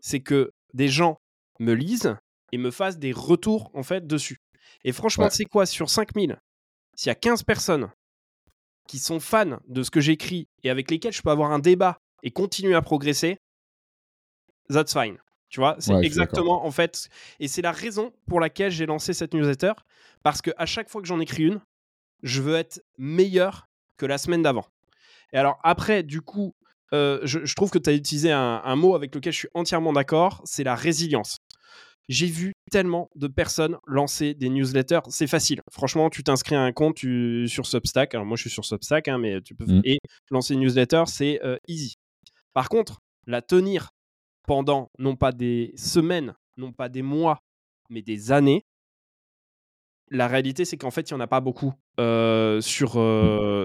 c'est que des gens me lisent et me fassent des retours en fait dessus. Et franchement, c'est quoi? Sur 5000 S'il y a 15 personnes qui sont fans de ce que j'écris et avec lesquelles je peux avoir un débat et continuer à progresser, that's fine. Tu vois, c'est exactement en fait, et c'est la raison pour laquelle j'ai lancé cette newsletter, parce que à chaque fois que j'en écris une, je veux être meilleur que la semaine d'avant. Et alors après, du coup, euh, je, trouve que tu as utilisé un, mot avec lequel je suis entièrement d'accord, c'est la résilience. J'ai vu tellement de personnes lancer des newsletters, c'est facile. Franchement, tu t'inscris à un compte sur Substack. Alors moi, je suis sur Substack, hein, mais tu peux mmh. et lancer une newsletter, c'est euh, easy. Par contre, la tenir pendant non pas des semaines, non pas des mois, mais des années, la réalité, c'est qu'en fait, il n'y en a pas beaucoup sur,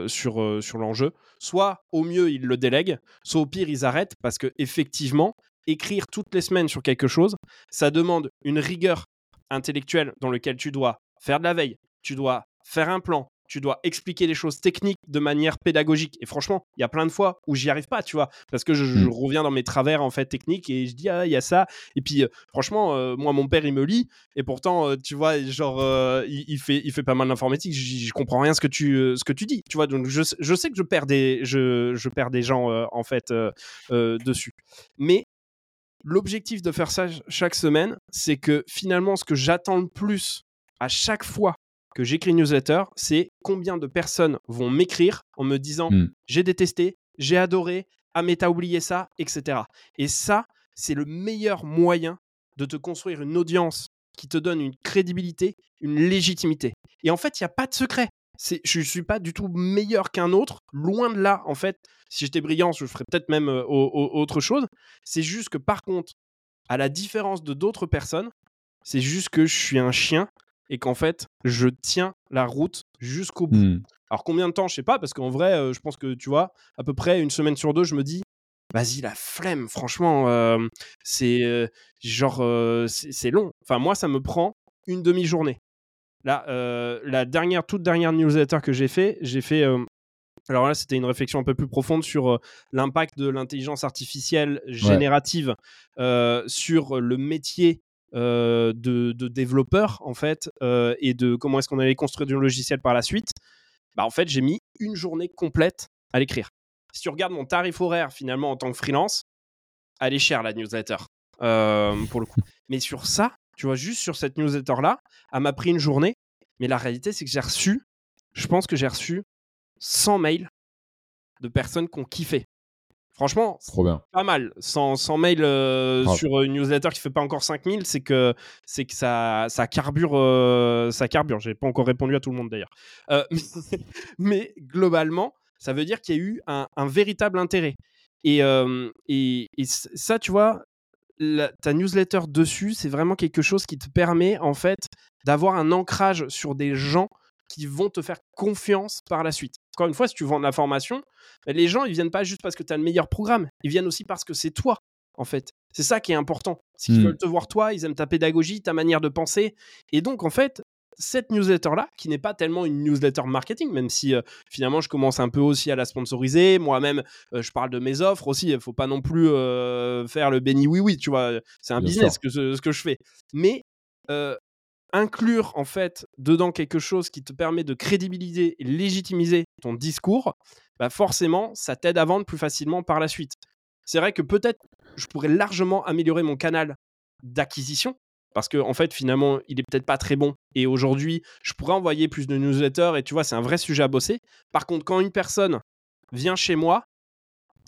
sur, sur l'enjeu. Soit au mieux, ils le délèguent, soit au pire, ils arrêtent parce que effectivement, écrire toutes les semaines sur quelque chose, ça demande une rigueur intellectuelle dans laquelle tu dois faire de la veille, tu dois faire un plan, tu dois expliquer les choses techniques de manière pédagogique. Et franchement, il y a plein de fois où j'y arrive pas, tu vois, parce que je, mmh. reviens dans mes travers en fait techniques et je dis ah il y a ça. Et puis euh, franchement, euh, moi mon père il me lit et pourtant euh, tu vois genre il, fait il fait pas mal d'informatique. Je, comprends rien ce que tu ce que tu dis, tu vois. Donc je, je sais que je perds des je, je perds des gens en fait dessus. Mais l'objectif de faire ça chaque semaine, c'est que finalement ce que j'attends le plus à chaque fois que j'écris une newsletter, c'est combien de personnes vont m'écrire en me disant hmm. j'ai détesté, j'ai adoré, ah mais t'as oublié ça, etc. Et ça, c'est le meilleur moyen de te construire une audience qui te donne une crédibilité, une légitimité. Et en fait, il n'y a pas de secret. Je ne suis pas du tout meilleur qu'un autre, loin de là. En fait, si j'étais brillant, je ferais peut-être même euh, autre chose. C'est juste que par contre, à la différence de d'autres personnes, c'est juste que je suis un chien et qu'en fait, je tiens la route jusqu'au bout. Mmh. Alors combien de temps, je sais pas, parce qu'en vrai, euh, je pense que tu vois, à peu près une semaine sur deux, je me dis, vas-y, la flemme, franchement, euh, c'est genre, c'est long. Enfin, moi, ça me prend une demi-journée. Là, la dernière, toute dernière newsletter que j'ai fait, j'ai fait. alors là, c'était une réflexion un peu plus profonde sur l'impact de l'intelligence artificielle générative sur le métier euh, de, développeurs en fait euh, et de comment est-ce qu'on allait construire du logiciel par la suite, bah en fait j'ai mis une journée complète à l'écrire. Si tu regardes mon tarif horaire finalement en tant que freelance, elle est chère la newsletter euh, pour le coup. Mais sur ça, tu vois, juste sur cette newsletter là, elle m'a pris une journée. Mais la réalité c'est que j'ai reçu, je pense que j'ai reçu 100 mails de personnes qui ont kiffé. Franchement, pas mal. Sans, sans mail euh, sur une newsletter qui fait pas encore 5000, c'est que, c'est que ça, ça carbure. Euh, ça carbure. J'ai pas encore répondu à tout le monde d'ailleurs. Euh, mais, globalement, ça veut dire qu'il y a eu un, véritable intérêt. Et, et, ça, tu vois, ta newsletter dessus, c'est vraiment quelque chose qui te permet en fait d'avoir un ancrage sur des gens qui vont te faire confiance par la suite. Encore une fois, si tu vends de la formation, bah, les gens, ils viennent pas juste parce que tu as le meilleur programme, ils viennent aussi parce que c'est toi, en fait. C'est ça qui est important. C'est qu'ils mmh. veulent te voir toi, ils aiment ta pédagogie, ta manière de penser. Et donc, en fait, cette newsletter-là, qui n'est pas tellement une newsletter marketing, même si euh, finalement je commence un peu aussi à la sponsoriser. Moi-même, euh, je parle de mes offres aussi. Il ne faut pas non plus euh, faire le béni oui-oui, tu vois. C'est un business que, ce, que je fais. Mais inclure en fait dedans quelque chose qui te permet de crédibiliser et légitimiser ton discours, bah forcément, ça t'aide à vendre plus facilement par la suite. C'est vrai que peut-être je pourrais largement améliorer mon canal d'acquisition parce que en fait finalement il est peut-être pas très bon et aujourd'hui je pourrais envoyer plus de newsletters et tu vois c'est un vrai sujet à bosser. Par contre quand une personne vient chez moi,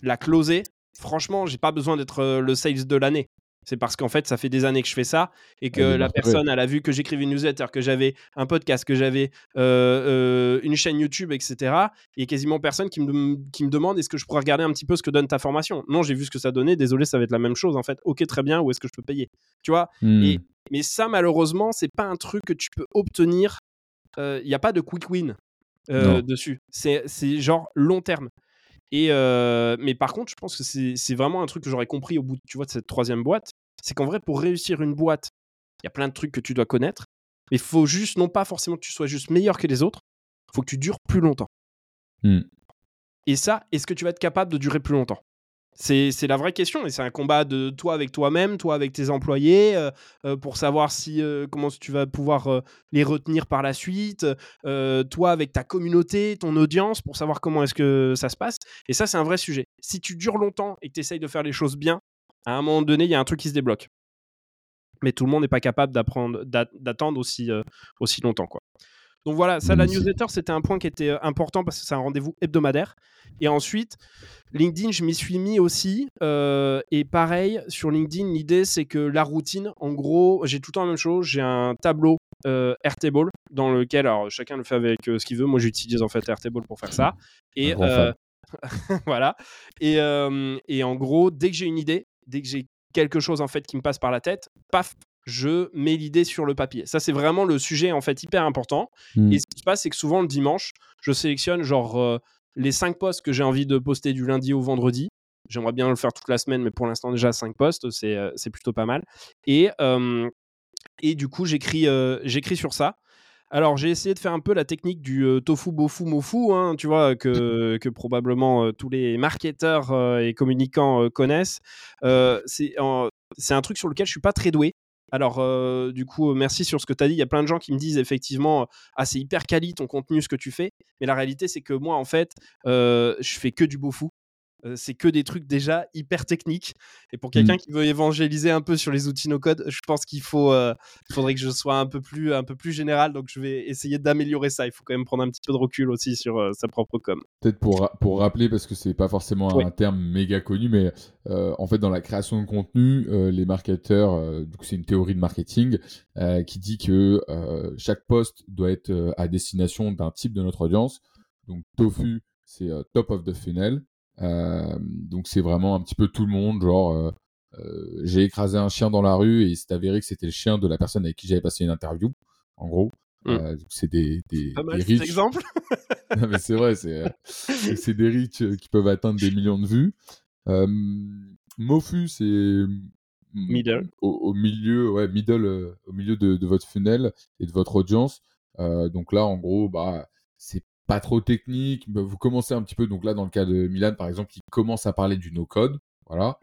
la closer, franchement j'ai pas besoin d'être euh, le sales de l'année. C'est parce qu'en fait, ça fait des années que je fais ça et que la personne, elle a vu que j'écrivais une newsletter, que j'avais un podcast, que j'avais une chaîne YouTube, etc. Et quasiment personne qui me, qui me demande est-ce que je pourrais regarder un petit peu ce que donne ta formation? Non, j'ai vu ce que ça donnait. Désolé, ça va être la même chose en fait. Ok, très bien. Où est-ce que je peux payer? Tu vois? Et, mmh. Mais ça, malheureusement, c'est pas un truc que tu peux obtenir. Il n'y a pas de quick win dessus. C'est genre long terme. Et mais par contre, je pense que c'est vraiment un truc que j'aurais compris au bout tu vois, de cette troisième boîte. C'est qu'en vrai, pour réussir une boîte, il y a plein de trucs que tu dois connaître. Mais il faut juste, non pas forcément que tu sois juste meilleur que les autres, il faut que tu dures plus longtemps. Mmh. Et ça, est-ce que tu vas être capable de durer plus longtemps? C'est la vraie question et c'est un combat de toi avec toi-même, toi avec tes employés, euh, euh, pour savoir si euh, comment tu vas pouvoir les retenir par la suite, toi avec ta communauté, ton audience, pour savoir comment est-ce que ça se passe. Et ça, c'est un vrai sujet. Si tu dures longtemps et que tu essayes de faire les choses bien, à un moment donné, il y a un truc qui se débloque. Mais tout le monde n'est pas capable d'attendre aussi, aussi longtemps. Quoi. Donc voilà, ça, la newsletter, c'était un point qui était important parce que c'est un rendez-vous hebdomadaire. Et ensuite, LinkedIn, je m'y suis mis aussi. et pareil, sur LinkedIn, l'idée, c'est que la routine, en gros, j'ai tout le temps la même chose. J'ai un tableau Airtable dans lequel, alors chacun le fait avec ce qu'il veut. Moi, j'utilise en fait Airtable pour faire ça. Et voilà. Et, et en gros, dès que j'ai une idée, dès que j'ai quelque chose en fait qui me passe par la tête, paf, je mets l'idée sur le papier. Ça, c'est vraiment le sujet en fait hyper important. Mmh. Et ce qui se passe, c'est que souvent le dimanche, je sélectionne genre euh, les cinq posts que j'ai envie de poster du lundi au vendredi. J'aimerais bien le faire toute la semaine, mais pour l'instant déjà cinq posts, c'est euh, plutôt pas mal. Et, et du coup, j'écris euh, j'écris sur ça. Alors, j'ai essayé de faire un peu la technique du tofu, bofu, mofu, hein, tu vois, que, que probablement tous les marketeurs et communicants connaissent. c'est un truc sur lequel je suis pas très doué. Alors, du coup, merci sur ce que tu as dit. Il y a plein de gens qui me disent effectivement, ah, c'est hyper quali ton contenu, ce que tu fais. Mais la réalité, c'est que moi, en fait, je fais que du beau c'est que des trucs déjà hyper techniques. Et pour quelqu'un mmh. qui veut évangéliser un peu sur les outils no-code, je pense qu'il faut, faudrait que je sois un peu plus, un peu plus général. Donc, je vais essayer d'améliorer ça. Il faut quand même prendre un petit peu de recul aussi sur sa propre com. Peut-être pour, pour rappeler, parce que c'est pas forcément un terme méga connu, mais en fait, dans la création de contenu, les marketeurs, c'est une théorie de marketing qui dit que chaque poste doit être à destination d'un type de notre audience. Donc, Tofu, c'est top of the funnel. Euh, donc c'est vraiment un petit peu tout le monde, genre euh, euh, j'ai écrasé un chien dans la rue et c'est avéré que c'était le chien de la personne avec qui j'avais passé une interview, en gros. Mmh. c'est des, des, pas mal, riches. exemple. mais c'est vrai, c'est des riches qui peuvent atteindre des millions de vues. Mofu, c'est middle. Au, milieu, ouais, middle, au milieu de, de, votre funnel et de votre audience. donc là, en gros, bah, c'est pas trop technique. Vous commencez un petit peu, donc là, dans le cas de Milan, par exemple, qui commence à parler du no-code. Voilà.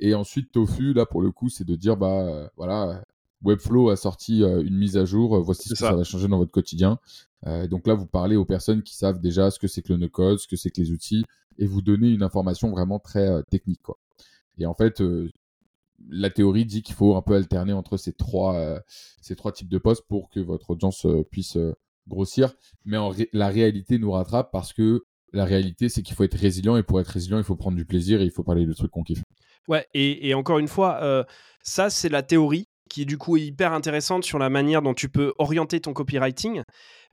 Et ensuite, Tofu, là, pour le coup, c'est de dire, bah, euh, voilà, Webflow a sorti euh, une mise à jour, euh, voici ce que ça. va changer dans votre quotidien. donc là, vous parlez aux personnes qui savent déjà ce que c'est que le no-code, ce que c'est que les outils, et vous donnez une information vraiment très technique. Quoi. Et en fait, la théorie dit qu'il faut un peu alterner entre ces trois, ces trois types de postes pour que votre audience puisse grossir, mais la réalité nous rattrape parce que la réalité, c'est qu'il faut être résilient et pour être résilient, il faut prendre du plaisir et il faut parler de trucs qu'on kiffe. Ouais, et, encore une fois, euh, ça, c'est la théorie qui est du coup hyper intéressante sur la manière dont tu peux orienter ton copywriting.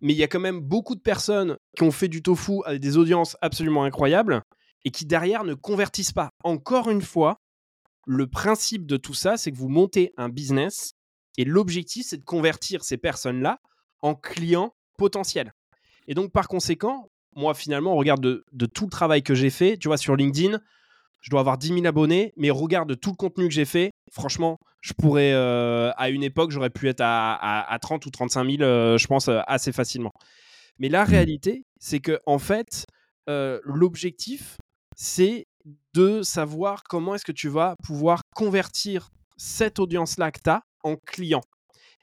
Mais il y a quand même beaucoup de personnes qui ont fait du tofu avec des audiences absolument incroyables et qui derrière ne convertissent pas. Encore une fois, le principe de tout ça, c'est que vous montez un business et l'objectif, c'est de convertir ces personnes-là en clients potentiel. Et donc, par conséquent, moi, finalement, regarde de, tout le travail que j'ai fait, tu vois, sur LinkedIn, je dois avoir 10 000 abonnés, mais regarde de tout le contenu que j'ai fait, franchement, je pourrais, euh, à une époque, j'aurais pu être à, 30 ou 35 000, euh, je pense, euh, assez facilement. Mais la mmh. réalité, c'est que, en fait, l'objectif, c'est de savoir comment est-ce que tu vas pouvoir convertir cette audience-là que tu as en client.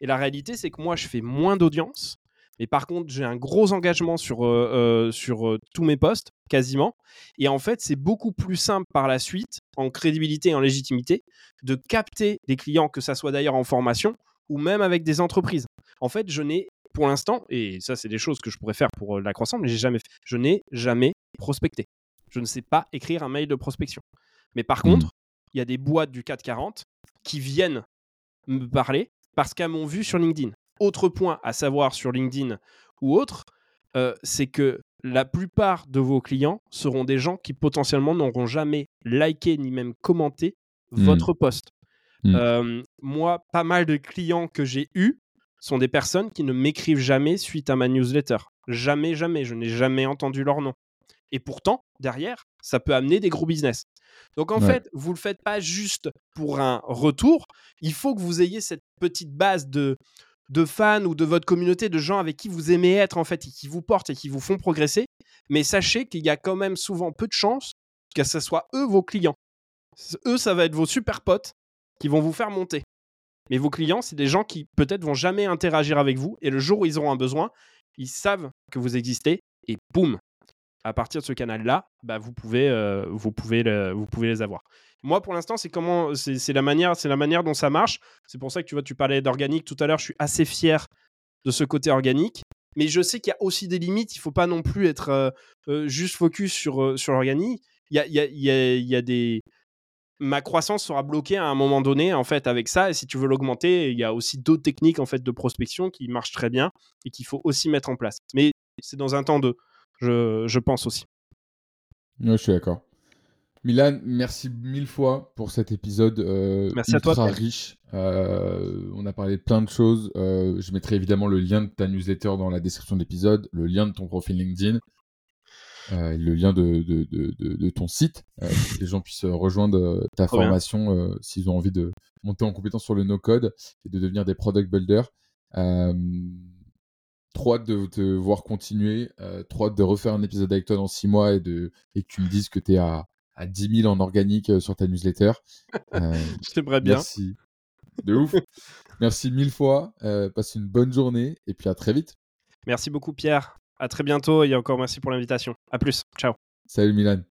Et la réalité, c'est que moi, je fais moins d'audience, mais par contre, j'ai un gros engagement sur, euh, euh, sur euh, tous mes postes, quasiment. Et en fait, c'est beaucoup plus simple par la suite, en crédibilité et en légitimité, de capter des clients, que ça soit d'ailleurs en formation ou même avec des entreprises. En fait, je n'ai pour l'instant, et ça, c'est des choses que je pourrais faire pour la croissance, mais j'ai jamais fait. Je n'ai jamais prospecté. Je ne sais pas écrire un mail de prospection. Mais par mmh. contre, il y a des boîtes du 440 qui viennent me parler parce qu'elles m'ont vu sur LinkedIn. Autre point à savoir sur LinkedIn ou autre, euh, c'est que la plupart de vos clients seront des gens qui potentiellement n'auront jamais liké ni même commenté Mmh. votre post. Mmh. Euh, moi, pas mal de clients que j'ai eus sont des personnes qui ne m'écrivent jamais suite à ma newsletter. Jamais, jamais. Je n'ai jamais entendu leur nom. Et pourtant, derrière, ça peut amener des gros business. Donc en Ouais. fait, vous ne le faites pas juste pour un retour. Il faut que vous ayez cette petite base de, de fans ou de votre communauté, de gens avec qui vous aimez être en fait, et qui vous portent et qui vous font progresser. Mais sachez qu'il y a quand même souvent peu de chances que ce soit eux vos clients. Eux, ça va être vos super potes qui vont vous faire monter. Mais vos clients, c'est des gens qui peut-être vont jamais interagir avec vous. Et le jour où ils auront un besoin, ils savent que vous existez. Et boum, à partir de ce canal-là, bah, vous, pouvez, euh, vous, vous pouvez les avoir. Moi, pour l'instant, c'est comment, c'est la manière, la manière dont ça marche. C'est pour ça que tu parlais d'organique tout à l'heure. Je suis assez fier de ce côté organique, mais je sais qu'il y a aussi des limites. Il faut pas non plus être euh, euh, juste focus sur sur l'organique. Il y a, y a- y y a des ma croissance sera bloquée à un moment donné en fait avec ça et si tu veux l'augmenter il y a aussi d'autres techniques en fait de prospection qui marchent très bien et qu'il faut aussi mettre en place mais c'est dans un temps de je, je pense aussi Ouais, je suis d'accord. Milan, merci mille fois pour cet épisode euh, Merci à toi, ultra riche. Euh, on a parlé de plein de choses. Euh, je mettrai évidemment le lien de ta newsletter dans la description de l'épisode, le lien de ton profil LinkedIn, euh, le lien de, de, de, de- de ton site, pour que les gens puissent rejoindre ta Trop formation s'ils ont envie de monter en compétence sur le no-code et de devenir des product builders. Trop hâte de te voir continuer, euh, trop hâte de refaire un épisode avec toi dans six mois et, de, et que tu me dises que tu es à, à 10 000 en organique euh, sur ta newsletter. Euh, j'aimerais bien merci. De ouf. merci mille fois. Euh, passe une bonne journée et puis à très vite. merci beaucoup Pierre à très bientôt et encore merci pour l'invitation à plus ciao Salut Milan.